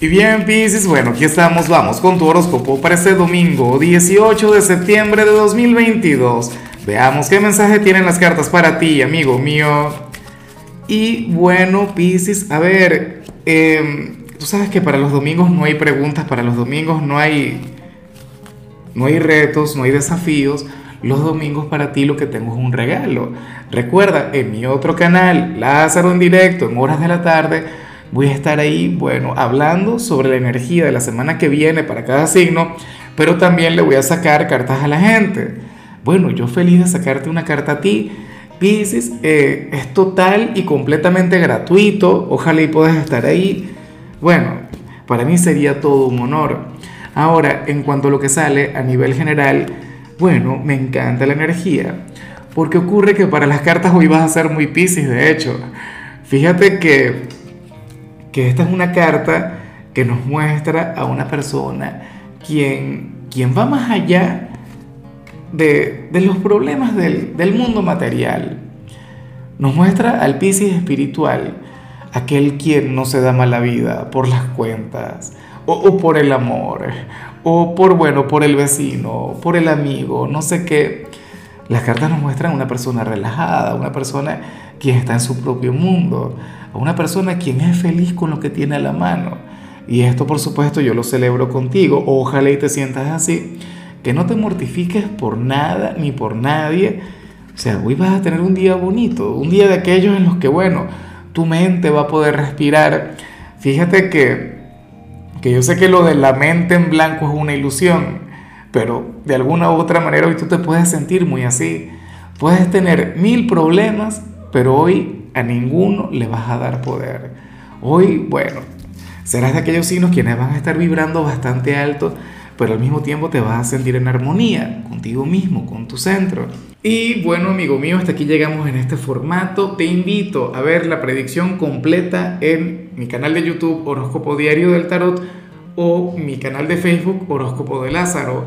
Y bien, Pisces, bueno, aquí estamos, vamos con tu horóscopo para este domingo 18 de septiembre de 2022. Veamos qué mensaje tienen las cartas para ti, amigo mío. Y bueno, Pisces, a ver, em, tú sabes que para los domingos no hay preguntas, para los domingos no hay, no hay retos, no hay desafíos. Los domingos para ti lo que tengo es un regalo. Recuerda, en mi otro canal, Lázaro en directo, en horas de la tarde, Voy a estar ahí, bueno, hablando sobre la energía de la semana que viene para cada signo, pero también le voy a sacar cartas a la gente. Bueno, yo feliz de sacarte una carta a ti. Pisces, eh, es total y completamente gratuito. Ojalá y puedas estar ahí. Bueno, para mí sería todo un honor. Ahora, en cuanto a lo que sale a nivel general, bueno, me encanta la energía. Porque ocurre que para las cartas hoy vas a ser muy Pisces, de hecho. Fíjate que que esta es una carta que nos muestra a una persona quien, quien va más allá de, los problemas del, mundo material. Nos muestra al Piscis espiritual, aquel quien no se da mala vida por las cuentas, o, o, por el amor, o por, bueno, por el vecino, por el amigo, no sé qué. Las cartas nos muestran una persona relajada, una persona quien está en su propio mundo, una persona quien es feliz con lo que tiene a la mano. Y esto por supuesto yo lo celebro contigo, ojalá y te sientas así, que no te mortifiques por nada ni por nadie. O sea, hoy vas a tener un día bonito, un día de aquellos en los que, bueno, tu mente va a poder respirar. Fíjate que, que yo sé que lo de la mente en blanco es una ilusión, pero de alguna u otra manera hoy tú te puedes sentir muy así. Puedes tener mil problemas, pero hoy a ninguno le vas a dar poder. Hoy, bueno, serás de aquellos signos quienes van a estar vibrando bastante alto, pero al mismo tiempo te vas a sentir en armonía contigo mismo, con tu centro. Y bueno, amigo mío, hasta aquí llegamos en este formato. Te invito a ver la predicción completa en mi canal de YouTube Horóscopo Diario del Tarot o mi canal de Facebook Horóscopo de Lázaro.